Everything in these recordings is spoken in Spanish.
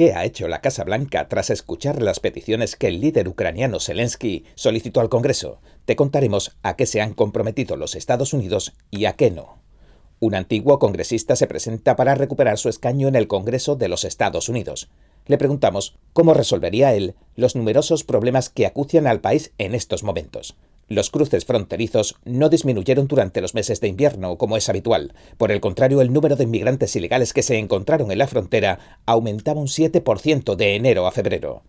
¿Qué ha hecho la Casa Blanca tras escuchar las peticiones que el líder ucraniano Zelensky solicitó al Congreso? Te contaremos a qué se han comprometido los Estados Unidos y a qué no. Un antiguo congresista se presenta para recuperar su escaño en el Congreso de los Estados Unidos. Le preguntamos cómo resolvería él los numerosos problemas que acucian al país en estos momentos. Los cruces fronterizos no disminuyeron durante los meses de invierno, como es habitual. Por el contrario, el número de inmigrantes ilegales que se encontraron en la frontera aumentaba un 7% de enero a febrero.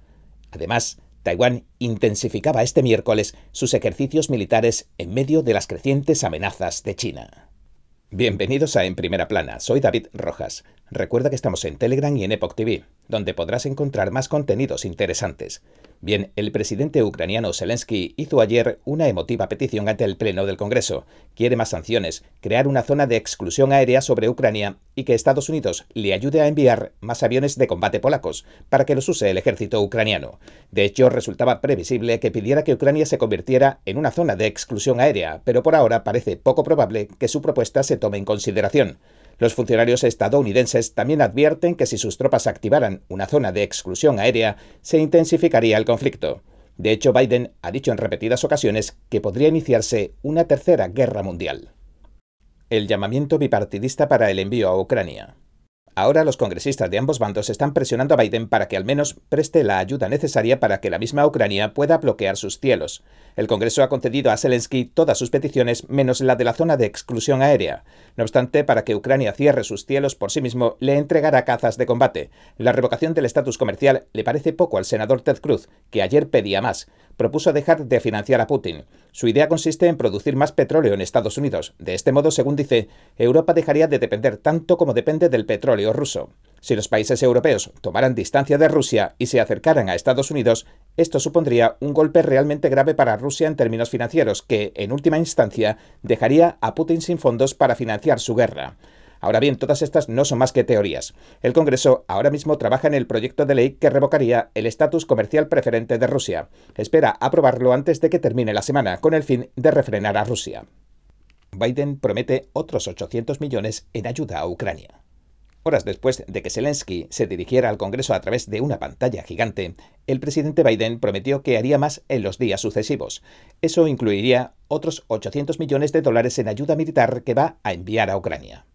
Además, Taiwán intensificaba este miércoles sus ejercicios militares en medio de las crecientes amenazas de China. Bienvenidos a En Primera Plana, soy David Rojas. Recuerda que estamos en Telegram y en Epoch TV, donde podrás encontrar más contenidos interesantes. Bien, el presidente ucraniano Zelensky hizo ayer una emotiva petición ante el Pleno del Congreso. Quiere más sanciones, crear una zona de exclusión aérea sobre Ucrania y que Estados Unidos le ayude a enviar más aviones de combate polacos para que los use el ejército ucraniano. De hecho, resultaba previsible que pidiera que Ucrania se convirtiera en una zona de exclusión aérea, pero por ahora parece poco probable que su propuesta se tome en consideración. Los funcionarios estadounidenses también advierten que si sus tropas activaran una zona de exclusión aérea, se intensificaría el conflicto. De hecho, Biden ha dicho en repetidas ocasiones que podría iniciarse una tercera guerra mundial. El llamamiento bipartidista para el envío a Ucrania. Ahora los congresistas de ambos bandos están presionando a Biden para que al menos preste la ayuda necesaria para que la misma Ucrania pueda bloquear sus cielos. El Congreso ha concedido a Zelensky todas sus peticiones menos la de la zona de exclusión aérea. No obstante, para que Ucrania cierre sus cielos por sí mismo, le entregará cazas de combate. La revocación del estatus comercial le parece poco al senador Ted Cruz, que ayer pedía más. Propuso dejar de financiar a Putin. Su idea consiste en producir más petróleo en Estados Unidos. De este modo, según dice, Europa dejaría de depender tanto como depende del petróleo ruso. Si los países europeos tomaran distancia de Rusia y se acercaran a Estados Unidos, esto supondría un golpe realmente grave para Rusia en términos financieros que, en última instancia, dejaría a Putin sin fondos para financiar su guerra. Ahora bien, todas estas no son más que teorías. El Congreso ahora mismo trabaja en el proyecto de ley que revocaría el estatus comercial preferente de Rusia. Espera aprobarlo antes de que termine la semana, con el fin de refrenar a Rusia. Biden promete otros 800 millones en ayuda a Ucrania. Horas después de que Zelensky se dirigiera al Congreso a través de una pantalla gigante, el presidente Biden prometió que haría más en los días sucesivos. Eso incluiría otros 800 millones de dólares en ayuda militar que va a enviar a Ucrania.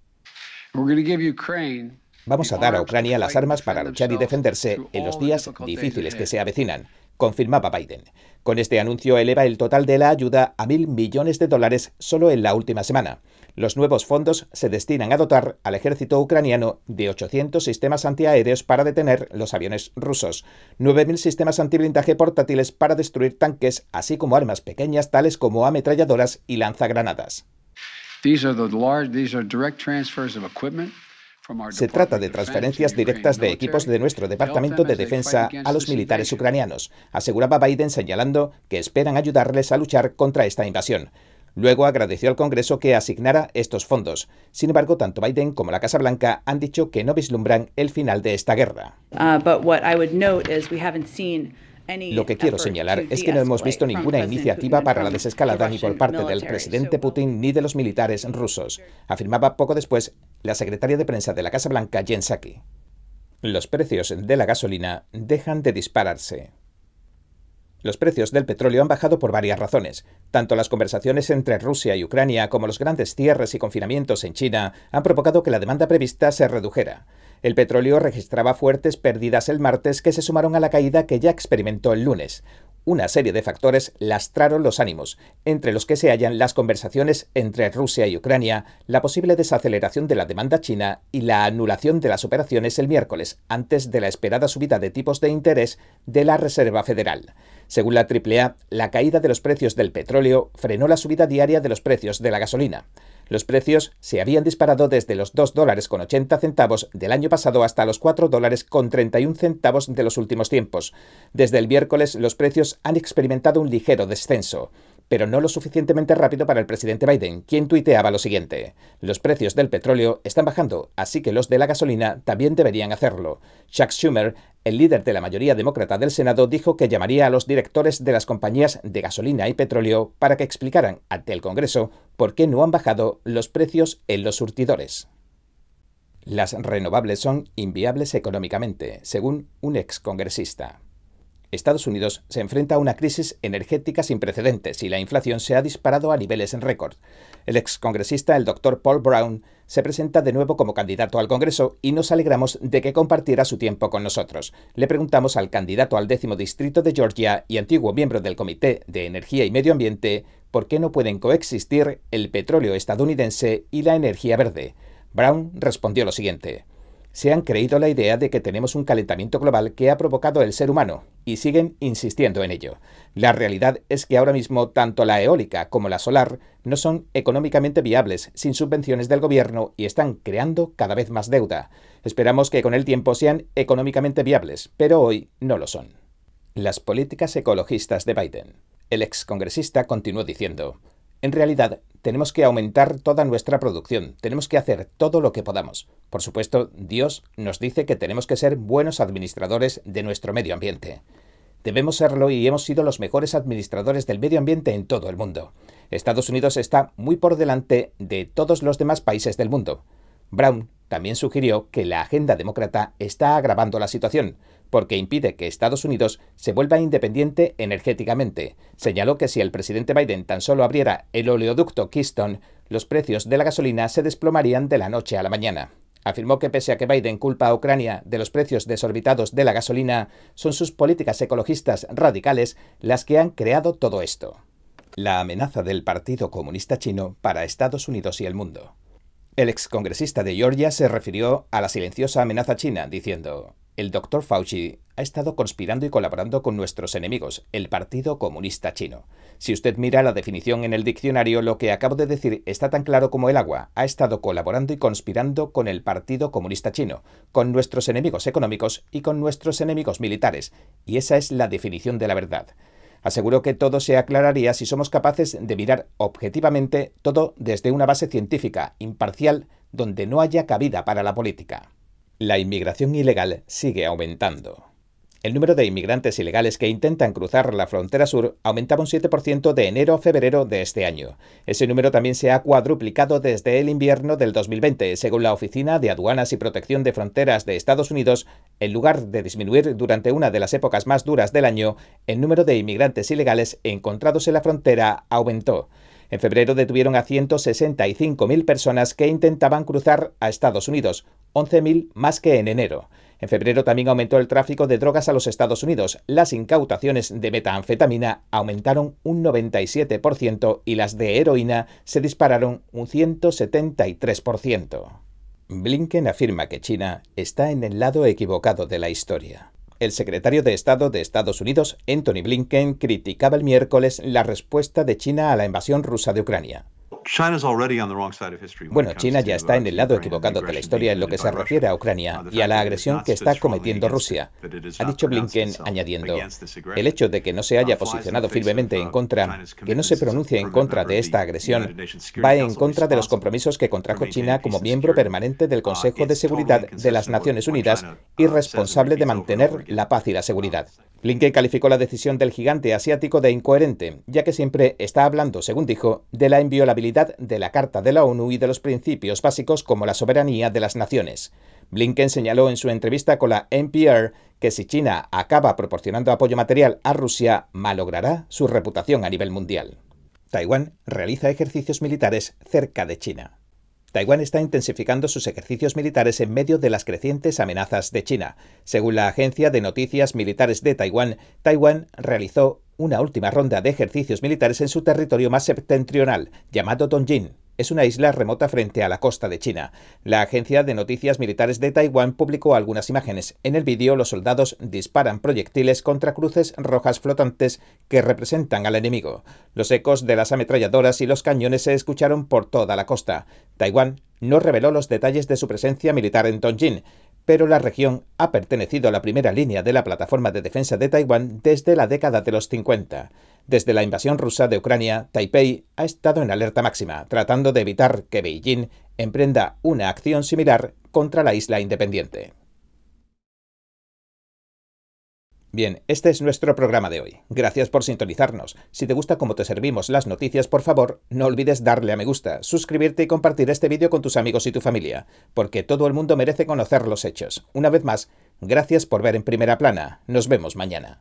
Vamos a dar a Ucrania las armas para luchar y defenderse en los días difíciles que se avecinan, confirmaba Biden. Con este anuncio eleva el total de la ayuda a mil millones de dólares solo en la última semana. Los nuevos fondos se destinan a dotar al ejército ucraniano de 800 sistemas antiaéreos para detener los aviones rusos, 9.000 sistemas antiblindaje portátiles para destruir tanques, así como armas pequeñas tales como ametralladoras y lanzagranadas. Se trata de transferencias directas de equipos de nuestro Departamento de Defensa a los militares ucranianos, aseguraba Biden señalando que esperan ayudarles a luchar contra esta invasión. Luego agradeció al Congreso que asignara estos fondos. Sin embargo, tanto Biden como la Casa Blanca han dicho que no vislumbran el final de esta guerra. Uh, Lo que quiero señalar es que no hemos visto ninguna iniciativa para la desescalada ni por parte del presidente Putin ni de los militares rusos, afirmaba poco después la secretaria de prensa de la Casa Blanca, Jen Psaki. Los precios de la gasolina dejan de dispararse. Los precios del petróleo han bajado por varias razones. Tanto las conversaciones entre Rusia y Ucrania como los grandes cierres y confinamientos en China han provocado que la demanda prevista se redujera. El petróleo registraba fuertes pérdidas el martes que se sumaron a la caída que ya experimentó el lunes. Una serie de factores lastraron los ánimos, entre los que se hallan las conversaciones entre Rusia y Ucrania, la posible desaceleración de la demanda china y la anulación de las operaciones el miércoles, antes de la esperada subida de tipos de interés de la Reserva Federal. Según la AAA, la caída de los precios del petróleo frenó la subida diaria de los precios de la gasolina. Los precios se habían disparado desde los 2 dólares con 80 centavos del año pasado hasta los 4 dólares con 31 centavos de los últimos tiempos. Desde el miércoles los precios han experimentado un ligero descenso pero no lo suficientemente rápido para el presidente Biden, quien tuiteaba lo siguiente. Los precios del petróleo están bajando, así que los de la gasolina también deberían hacerlo. Chuck Schumer, el líder de la mayoría demócrata del Senado, dijo que llamaría a los directores de las compañías de gasolina y petróleo para que explicaran ante el Congreso por qué no han bajado los precios en los surtidores. Las renovables son inviables económicamente, según un excongresista. Estados Unidos se enfrenta a una crisis energética sin precedentes y la inflación se ha disparado a niveles en récord. El excongresista, el doctor Paul Brown, se presenta de nuevo como candidato al Congreso y nos alegramos de que compartiera su tiempo con nosotros. Le preguntamos al candidato al décimo distrito de Georgia y antiguo miembro del Comité de Energía y Medio Ambiente por qué no pueden coexistir el petróleo estadounidense y la energía verde. Brown respondió lo siguiente se han creído la idea de que tenemos un calentamiento global que ha provocado el ser humano y siguen insistiendo en ello. La realidad es que ahora mismo tanto la eólica como la solar no son económicamente viables sin subvenciones del gobierno y están creando cada vez más deuda. Esperamos que con el tiempo sean económicamente viables, pero hoy no lo son. Las políticas ecologistas de Biden. El excongresista continuó diciendo, en realidad, tenemos que aumentar toda nuestra producción, tenemos que hacer todo lo que podamos. Por supuesto, Dios nos dice que tenemos que ser buenos administradores de nuestro medio ambiente. Debemos serlo y hemos sido los mejores administradores del medio ambiente en todo el mundo. Estados Unidos está muy por delante de todos los demás países del mundo. Brown también sugirió que la agenda demócrata está agravando la situación, porque impide que Estados Unidos se vuelva independiente energéticamente. Señaló que si el presidente Biden tan solo abriera el oleoducto Keystone, los precios de la gasolina se desplomarían de la noche a la mañana. Afirmó que pese a que Biden culpa a Ucrania de los precios desorbitados de la gasolina, son sus políticas ecologistas radicales las que han creado todo esto. La amenaza del Partido Comunista Chino para Estados Unidos y el mundo. El excongresista de Georgia se refirió a la silenciosa amenaza china, diciendo, el doctor Fauci ha estado conspirando y colaborando con nuestros enemigos, el Partido Comunista Chino. Si usted mira la definición en el diccionario, lo que acabo de decir está tan claro como el agua. Ha estado colaborando y conspirando con el Partido Comunista Chino, con nuestros enemigos económicos y con nuestros enemigos militares. Y esa es la definición de la verdad. Aseguró que todo se aclararía si somos capaces de mirar objetivamente todo desde una base científica, imparcial, donde no haya cabida para la política. La inmigración ilegal sigue aumentando. El número de inmigrantes ilegales que intentan cruzar la frontera sur aumentaba un 7% de enero a febrero de este año. Ese número también se ha cuadruplicado desde el invierno del 2020, según la Oficina de Aduanas y Protección de Fronteras de Estados Unidos. En lugar de disminuir durante una de las épocas más duras del año, el número de inmigrantes ilegales encontrados en la frontera aumentó. En febrero detuvieron a 165.000 personas que intentaban cruzar a Estados Unidos, 11.000 más que en enero. En febrero también aumentó el tráfico de drogas a los Estados Unidos. Las incautaciones de metanfetamina aumentaron un 97% y las de heroína se dispararon un 173%. Blinken afirma que China está en el lado equivocado de la historia. El secretario de Estado de Estados Unidos, Anthony Blinken, criticaba el miércoles la respuesta de China a la invasión rusa de Ucrania. Bueno, China ya está en el lado equivocado de la historia en lo que se refiere a Ucrania y a la agresión que está cometiendo Rusia. Ha dicho Blinken añadiendo, el hecho de que no se haya posicionado firmemente en contra, que no se pronuncie en contra de esta agresión, va en contra de los compromisos que contrajo China como miembro permanente del Consejo de Seguridad de las Naciones Unidas y responsable de mantener la paz y la seguridad. Blinken calificó la decisión del gigante asiático de incoherente, ya que siempre está hablando, según dijo, de la inviolabilidad de la Carta de la ONU y de los principios básicos como la soberanía de las naciones. Blinken señaló en su entrevista con la NPR que si China acaba proporcionando apoyo material a Rusia, malogrará su reputación a nivel mundial. Taiwán realiza ejercicios militares cerca de China. Taiwán está intensificando sus ejercicios militares en medio de las crecientes amenazas de China. Según la agencia de noticias militares de Taiwán, Taiwán realizó una última ronda de ejercicios militares en su territorio más septentrional, llamado Dongjin, es una isla remota frente a la costa de China. La agencia de noticias militares de Taiwán publicó algunas imágenes. En el vídeo los soldados disparan proyectiles contra cruces rojas flotantes que representan al enemigo. Los ecos de las ametralladoras y los cañones se escucharon por toda la costa. Taiwán no reveló los detalles de su presencia militar en Tongjin, pero la región ha pertenecido a la primera línea de la plataforma de defensa de Taiwán desde la década de los 50. Desde la invasión rusa de Ucrania, Taipei ha estado en alerta máxima, tratando de evitar que Beijing emprenda una acción similar contra la isla independiente. Bien, este es nuestro programa de hoy. Gracias por sintonizarnos. Si te gusta cómo te servimos las noticias, por favor, no olvides darle a me gusta, suscribirte y compartir este vídeo con tus amigos y tu familia, porque todo el mundo merece conocer los hechos. Una vez más, gracias por ver en primera plana. Nos vemos mañana.